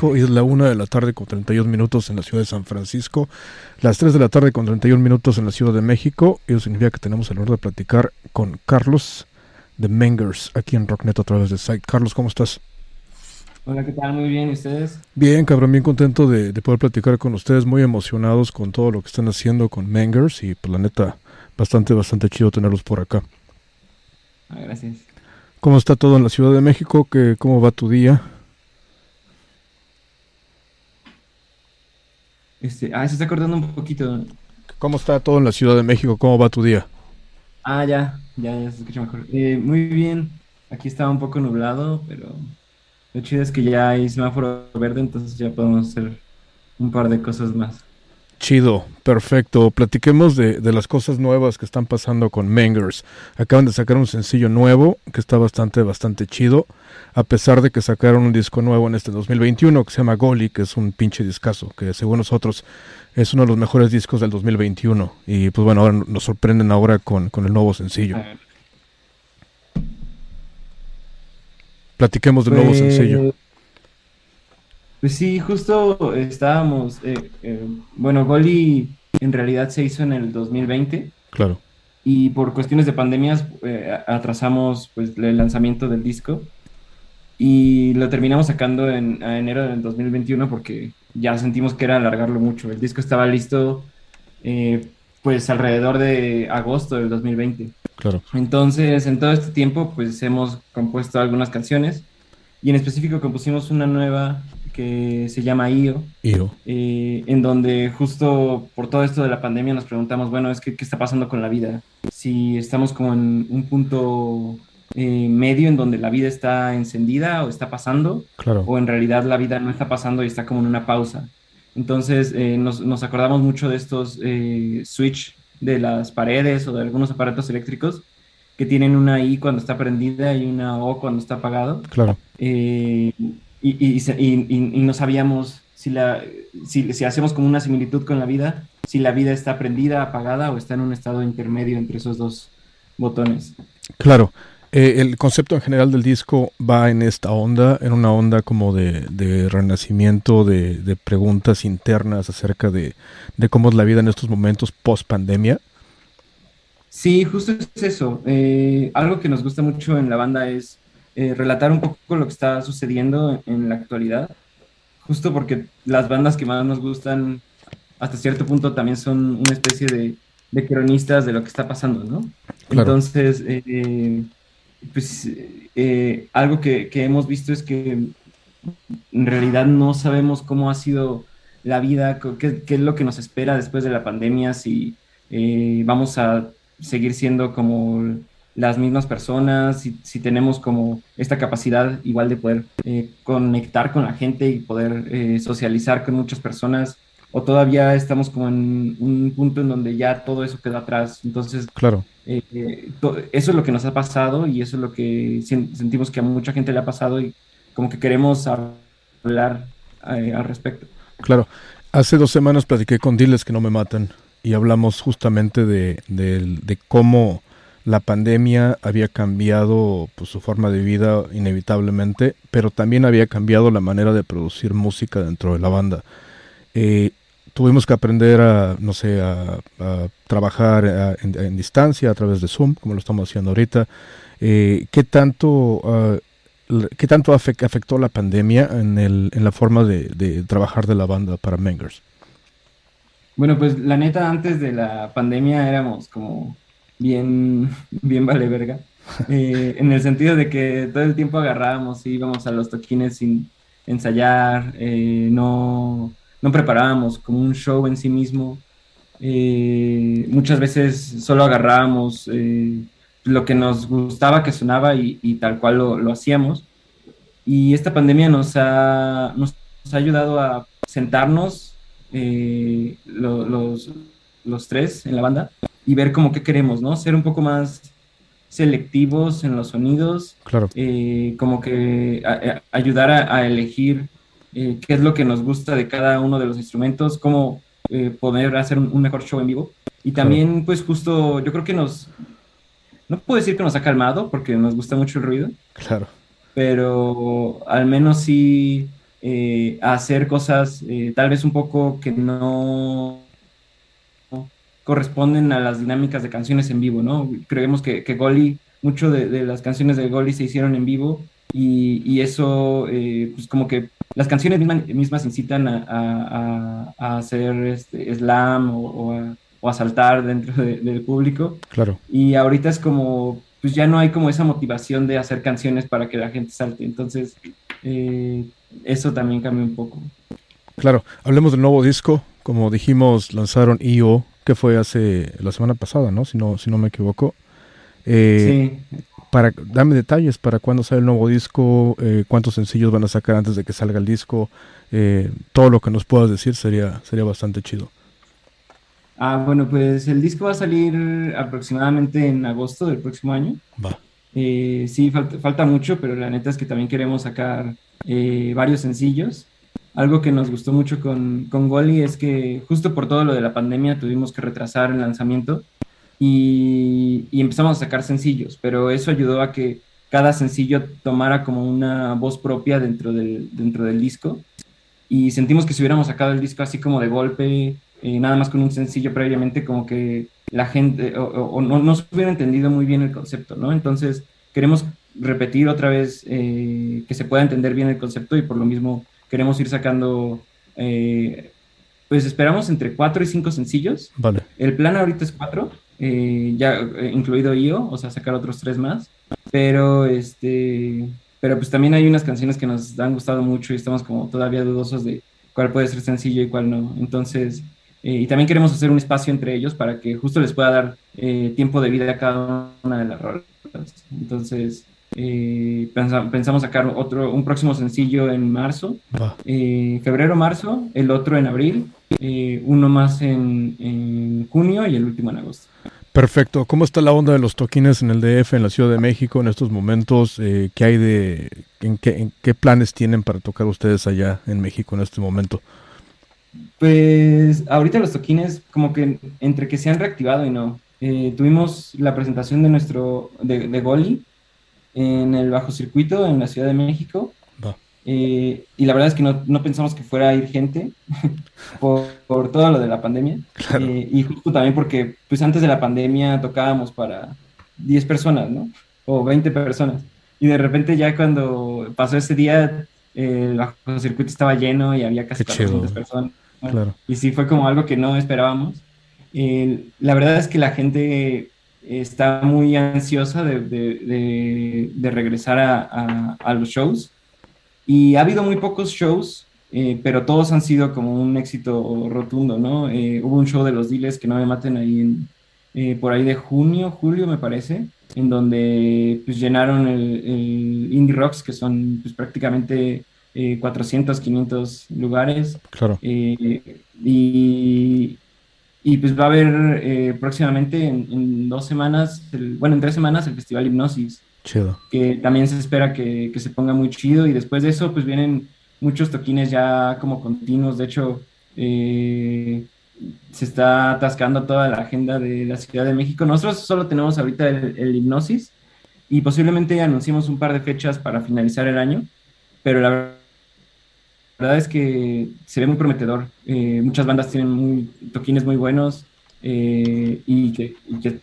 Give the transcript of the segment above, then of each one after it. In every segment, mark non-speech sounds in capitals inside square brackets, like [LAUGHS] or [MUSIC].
y es la una de la tarde con 31 minutos en la ciudad de San Francisco, las 3 de la tarde con 31 minutos en la ciudad de México. Eso significa que tenemos el honor de platicar con Carlos de Mengers aquí en Rocknet a través de Site. Carlos, ¿cómo estás? Hola, ¿qué tal? Muy bien, ¿y ustedes? Bien, cabrón, bien contento de, poder platicar con ustedes, muy emocionados con todo lo que están haciendo con Mengers y pues la neta, bastante, bastante chido tenerlos por acá. Ah, gracias. ¿Cómo está todo en la Ciudad de México? ¿Qué, ¿Cómo va tu día? Este, ah, se está cortando un poquito. ¿Cómo está todo en la Ciudad de México? ¿Cómo va tu día? Ah, ya, ya, ya se escucha mejor. Eh, muy bien, aquí estaba un poco nublado, pero lo chido es que ya hay semáforo verde, entonces ya podemos hacer un par de cosas más. Chido, perfecto. Platiquemos de, de, las cosas nuevas que están pasando con Mangers. Acaban de sacar un sencillo nuevo que está bastante, bastante chido. A pesar de que sacaron un disco nuevo en este 2021 que se llama Goli, que es un pinche discazo, que según nosotros es uno de los mejores discos del 2021. Y pues bueno, ahora nos sorprenden ahora con, con el nuevo sencillo. Platiquemos del nuevo pues, sencillo. Pues sí, justo estábamos, eh, eh, bueno, Goli en realidad se hizo en el 2020. Claro. Y por cuestiones de pandemias eh, atrasamos pues el lanzamiento del disco y lo terminamos sacando en enero del 2021 porque ya sentimos que era alargarlo mucho. El disco estaba listo pues alrededor de agosto del 2020. Claro. Entonces, en todo este tiempo, pues hemos compuesto algunas canciones y en específico compusimos una nueva que se llama IO, IO. Eh, en donde justo por todo esto de la pandemia nos preguntamos, bueno, es que qué está pasando con la vida, si estamos como en un punto eh, medio en donde la vida está encendida o está pasando, claro. o en realidad la vida no está pasando y está como en una pausa. Entonces eh, nos, nos, acordamos mucho de estos switch de las paredes o de algunos aparatos eléctricos que tienen una I cuando está prendida y una O cuando está apagado. Claro. Eh, y, y, no sabíamos si, la, si, si, hacemos como una similitud con la vida, si la vida está prendida, apagada o está en un estado intermedio entre esos dos botones. Claro. Eh, el concepto en general del disco va en esta onda, en una onda como de, de renacimiento, de, de, preguntas internas acerca de, de, cómo es la vida en estos momentos post pandemia. Sí, justo es eso. Eh, algo que nos gusta mucho en la banda es eh, relatar un poco lo que está sucediendo en la actualidad, justo porque las bandas que más nos gustan hasta cierto punto también son una especie de, de cronistas de lo que está pasando, ¿no? Entonces, eh, pues eh, algo que, que, hemos visto es que en realidad no sabemos cómo ha sido la vida, qué, qué es lo que nos espera después de la pandemia, si vamos a seguir siendo como las mismas personas, si, si, tenemos como esta capacidad igual de poder eh, conectar con la gente y poder eh, socializar con muchas personas, o todavía estamos como en un punto en donde ya todo eso queda atrás. Entonces, claro. Eh, eso es lo que nos ha pasado y eso es lo que sentimos que a mucha gente le ha pasado y como que queremos hablar al respecto. Claro. Hace dos semanas platiqué con Diles que no me matan y hablamos justamente de, de, de cómo la pandemia había cambiado pues, su forma de vida inevitablemente, pero también había cambiado la manera de producir música dentro de la banda. Eh, tuvimos que aprender a, no sé, a, trabajar en, distancia a través de Zoom, como lo estamos haciendo ahorita. Eh, ¿Qué tanto, ah, ¿qué tanto afectó la pandemia en, el, la forma de, de trabajar de la banda para Mengers? Bueno, pues la neta, antes de la pandemia éramos como bien, bien vale verga. [LAUGHS] Eh, en el sentido de que todo el tiempo agarrábamos y íbamos a los toquines sin ensayar, eh, no, no preparábamos como un show en sí mismo. Eh, muchas veces solo agarrábamos lo que nos gustaba que sonaba y, y tal cual lo, lo, hacíamos. Y esta pandemia nos ha, nos, ha ayudado a sentarnos los, los tres en la banda y ver como qué queremos, ¿no? Ser un poco más selectivos en los sonidos. Claro. Eh, como que ayudar a, elegir eh, qué es lo que nos gusta de cada uno de los instrumentos, cómo eh, poder hacer un, mejor show en vivo. Y también, pues justo, yo creo que nos, no puedo decir que nos ha calmado, porque nos gusta mucho el ruido. Claro. Pero al menos sí eh, hacer cosas eh, tal vez un poco que no corresponden a las dinámicas de canciones en vivo, ¿no? Creemos que, que Goli, mucho de, las canciones de Goli se hicieron en vivo y, eso, eh, pues como que las canciones mismas, incitan a, hacer este, slam o, a, saltar dentro del público. Claro. Y ahorita es como, pues ya no hay como esa motivación de hacer canciones para que la gente salte. Entonces, eh, eso también cambia un poco. Claro, hablemos del nuevo disco. Como dijimos, lanzaron IO, que fue hace la semana pasada, ¿no? Si no, si no me equivoco. Eh, sí. Para, dame detalles para cuándo sale el nuevo disco, eh, cuántos sencillos van a sacar antes de que salga el disco, eh, todo lo que nos puedas decir sería, sería bastante chido. Ah, bueno, pues el disco va a salir aproximadamente en agosto del próximo año. Va. sí, falta, falta, mucho, pero la neta es que también queremos sacar varios sencillos. Algo que nos gustó mucho con, con Goli es que justo por todo lo de la pandemia tuvimos que retrasar el lanzamiento y, empezamos a sacar sencillos, pero eso ayudó a que cada sencillo tomara como una voz propia dentro del, dentro del disco y sentimos que si hubiéramos sacado el disco así como de golpe, eh, nada más con un sencillo previamente, como que la gente o, no, no, se hubiera entendido muy bien el concepto, ¿no? Entonces queremos repetir otra vez eh, que se pueda entender bien el concepto y por lo mismo queremos ir sacando, eh, pues esperamos entre cuatro y cinco sencillos. Vale. El plan ahorita es cuatro, eh, ya eh, incluido IO, o sea, sacar otros tres más. Pero este, pero pues también hay unas canciones que nos han gustado mucho y estamos como todavía dudosos de cuál puede ser sencillo y cuál no. Entonces, y también queremos hacer un espacio entre ellos para que justo les pueda dar tiempo de vida a cada una de las rolas. Entonces, eh, pensamos, sacar otro, un próximo sencillo en marzo, eh, febrero, marzo, el otro en abril, eh, uno más en, junio y el último en agosto. Perfecto. ¿Cómo está la onda de los toquines en el DF, en la Ciudad de México en estos momentos? ¿Qué hay de, en qué, qué planes tienen para tocar ustedes allá en México en este momento? Pues ahorita los toquines como que entre que se han reactivado y no. tuvimos la presentación de nuestro, de, de Goli, en el bajo circuito en la Ciudad de México. Eh, y la verdad es que no, no, pensamos que fuera a ir gente [LAUGHS] por, por, todo lo de la pandemia. Eh, y justo también porque pues antes de la pandemia tocábamos para 10 personas, ¿no? O 20 personas. Y de repente ya cuando pasó ese día, el bajo circuito estaba lleno y había casi 400 personas. Y sí fue como algo que no esperábamos. Eh, la verdad es que la gente está muy ansiosa de, regresar a, los shows. Y ha habido muy pocos shows, eh, pero todos han sido como un éxito rotundo, ¿no? Eh, hubo un show de los Diles que no me maten ahí en, eh, por ahí de junio, julio me parece, en donde pues llenaron el, Indie Rocks, que son pues prácticamente 400, 500 lugares. Claro. y, y pues va a haber eh, próximamente en, dos semanas, bueno, en tres semanas el Festival Hipnosis. Chido. Que también se espera que, que, se ponga muy chido y después de eso pues vienen muchos toquines ya como continuos. De hecho, eh, se está atascando toda la agenda de la Ciudad de México. Nosotros solo tenemos ahorita el, Hipnosis y posiblemente anunciemos un par de fechas para finalizar el año, pero la verdad verdad es que se ve muy prometedor. Eh, muchas bandas tienen muy, toquines muy buenos eh, y, que,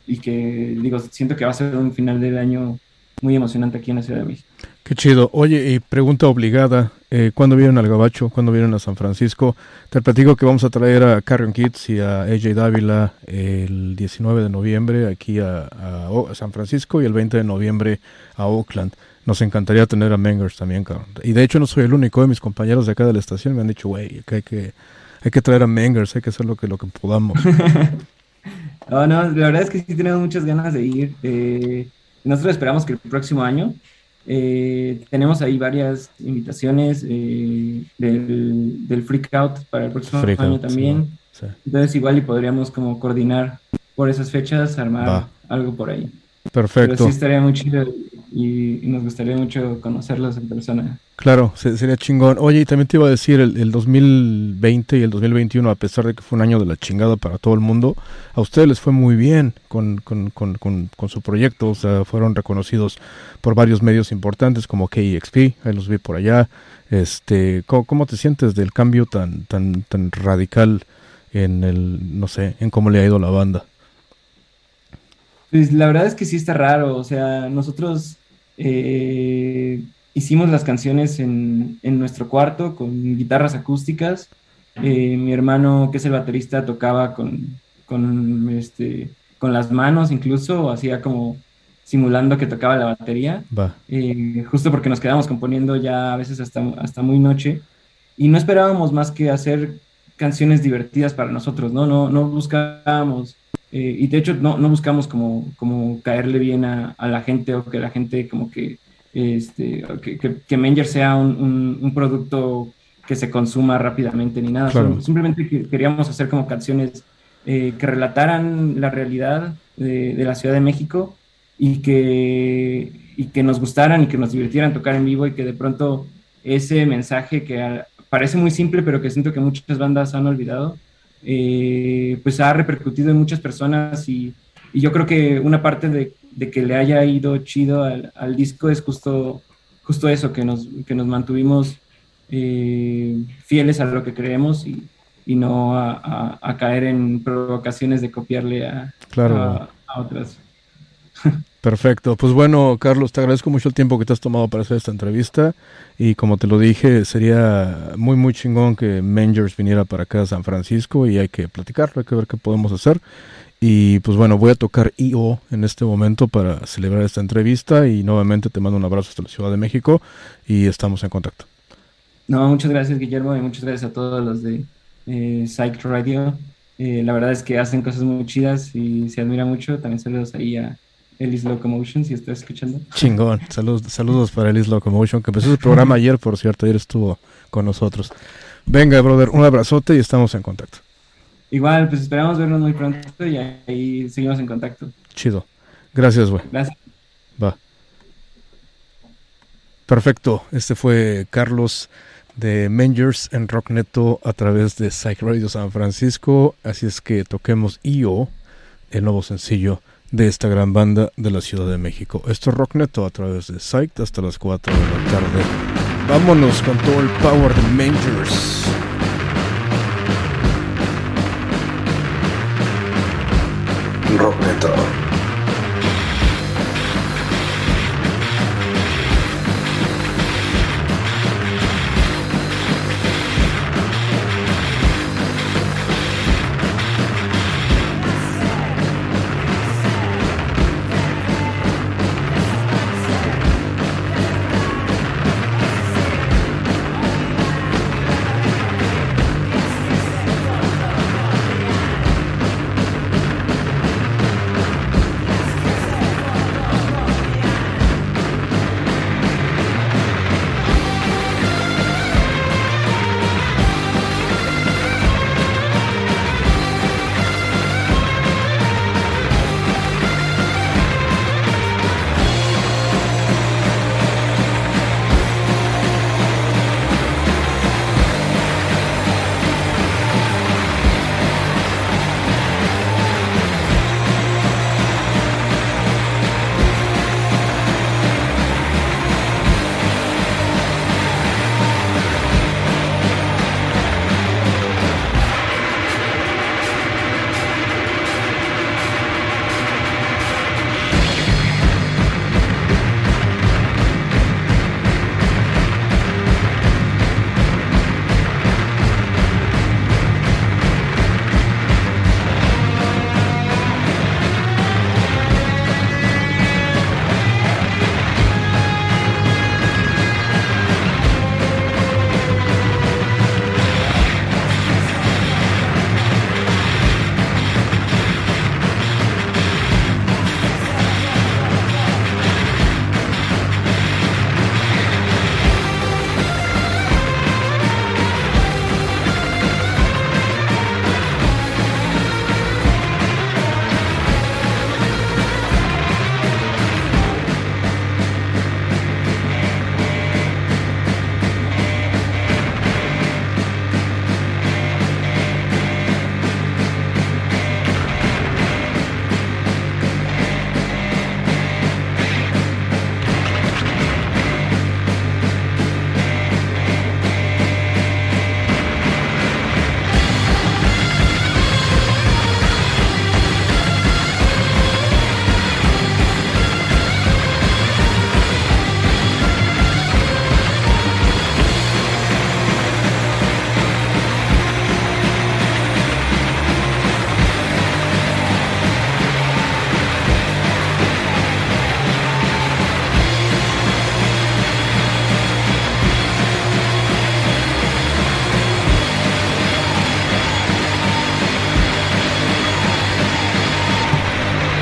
y, que, digo, siento que va a ser un final del año muy emocionante aquí en la Ciudad de México. Qué chido. Oye, y pregunta obligada, eh, ¿cuándo vienen al Gabacho? ¿Cuándo vienen a San Francisco? Te platico que vamos a traer a Carrion Kids y a AJ Dávila el 19 de noviembre aquí a San Francisco y el 20 de noviembre a Oakland. Nos encantaría tener a Mengers también, cabrón. Y de hecho no soy el único de mis compañeros de acá de la estación. Me han dicho, güey, que hay que, hay que traer a Mengers, hay que hacer lo que, lo que podamos. [LAUGHS] no, no, la verdad es que sí tenemos muchas ganas de ir. Eh, nosotros esperamos que el próximo año eh, tenemos ahí varias invitaciones eh, del, del Freak Out para el próximo año también. Entonces igual y podríamos como coordinar por esas fechas, armar algo por ahí. Perfecto. Pero sí estaría muy chido y, nos gustaría mucho conocerlos en persona. Claro, sería chingón. Oye, y también te iba a decir, el, 2020 y el 2021, a pesar de que fue un año de la chingada para todo el mundo, a ustedes les fue muy bien con, con, con, con su proyecto, o sea, fueron reconocidos por varios medios importantes como KXP, ahí los vi por allá. Este, ¿cómo, te sientes del cambio tan, tan, tan radical en el, no sé, en cómo le ha ido la banda? Pues la verdad es que sí está raro, o sea, nosotros eh, hicimos las canciones en, nuestro cuarto con guitarras acústicas. Eh, mi hermano, que es el baterista, tocaba con, con, este, con las manos incluso, hacía como simulando que tocaba la batería. Eh, justo porque nos quedamos componiendo ya a veces hasta, hasta muy noche. Y no esperábamos más que hacer canciones divertidas para nosotros, ¿no? No, no buscábamos eh, y de hecho no, no buscamos como, como caerle bien a, a, la gente o que la gente como que, este, que, que, que Menger sea un, un, producto que se consuma rápidamente ni nada. Simplemente queríamos hacer como canciones eh, que relataran la realidad de, de, la Ciudad de México y que, y que nos gustaran y que nos divirtieran tocar en vivo y que de pronto ese mensaje que parece muy simple pero que siento que muchas bandas han olvidado, eh, pues ha repercutido en muchas personas y, yo creo que una parte de, que le haya ido chido al, disco es justo, justo eso, que nos, que nos mantuvimos eh, fieles a lo que creemos y, no a, caer en provocaciones de copiarle a, a otras. [LAUGHS] Perfecto. Pues bueno, Carlos, te agradezco mucho el tiempo que te has tomado para hacer esta entrevista. Y como te lo dije, sería muy, muy chingón que Mangers viniera para acá a San Francisco y hay que platicarlo, hay que ver qué podemos hacer. Y pues bueno, voy a tocar IO en este momento para celebrar esta entrevista y nuevamente te mando un abrazo hasta la Ciudad de México y estamos en contacto. No, muchas gracias Guillermo y muchas gracias a todos los de eh, Psych Radio. Eh, la verdad es que hacen cosas muy chidas y se admira mucho. También saludos ahí a Elis Locomotion, si estás escuchando. Chingón, saludos, saludos para Elis Locomotion, que empezó el programa [LAUGHS] ayer, por cierto, ayer estuvo con nosotros. Venga, brother, un abrazote y estamos en contacto. Igual, pues esperamos vernos muy pronto y ahí seguimos en contacto. Chido. Gracias, güey. Gracias. Va. Perfecto. Este fue Carlos de Mangers en Rockneto a través de Psych Radio San Francisco. Así es que toquemos IO, el nuevo sencillo de esta gran banda de la Ciudad de México. Esto es Rockneto a través de Psych hasta las 4 de la tarde. Vámonos con todo el power de Mangers. Rockneto.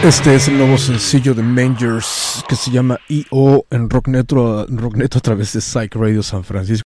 Este es el nuevo sencillo de Mangers que se llama EO en Rock Netro, Rock Netro a través de Psych Radio San Francisco.